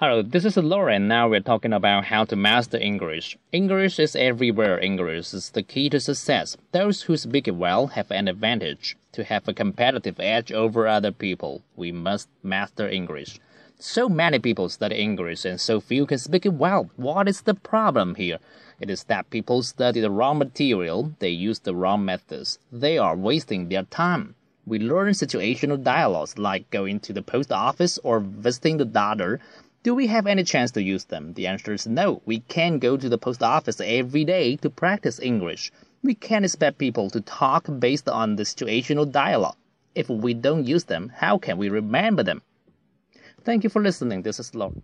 Hello, this is Lauren. Now we're talking about how to master English. English is everywhere. English is the key to success. Those who speak it well have an advantage. To have a competitive edge over other people, we must master English. So many people study English and so few can speak it well. What is the problem here? It is that people study the wrong material, they use the wrong methods. They are wasting their time. We learn situational dialogues like going to the post office or visiting the doctor do we have any chance to use them? The answer is no. We can't go to the post office every day to practice English. We can't expect people to talk based on the situational dialogue. If we don't use them, how can we remember them? Thank you for listening. This is Lauren.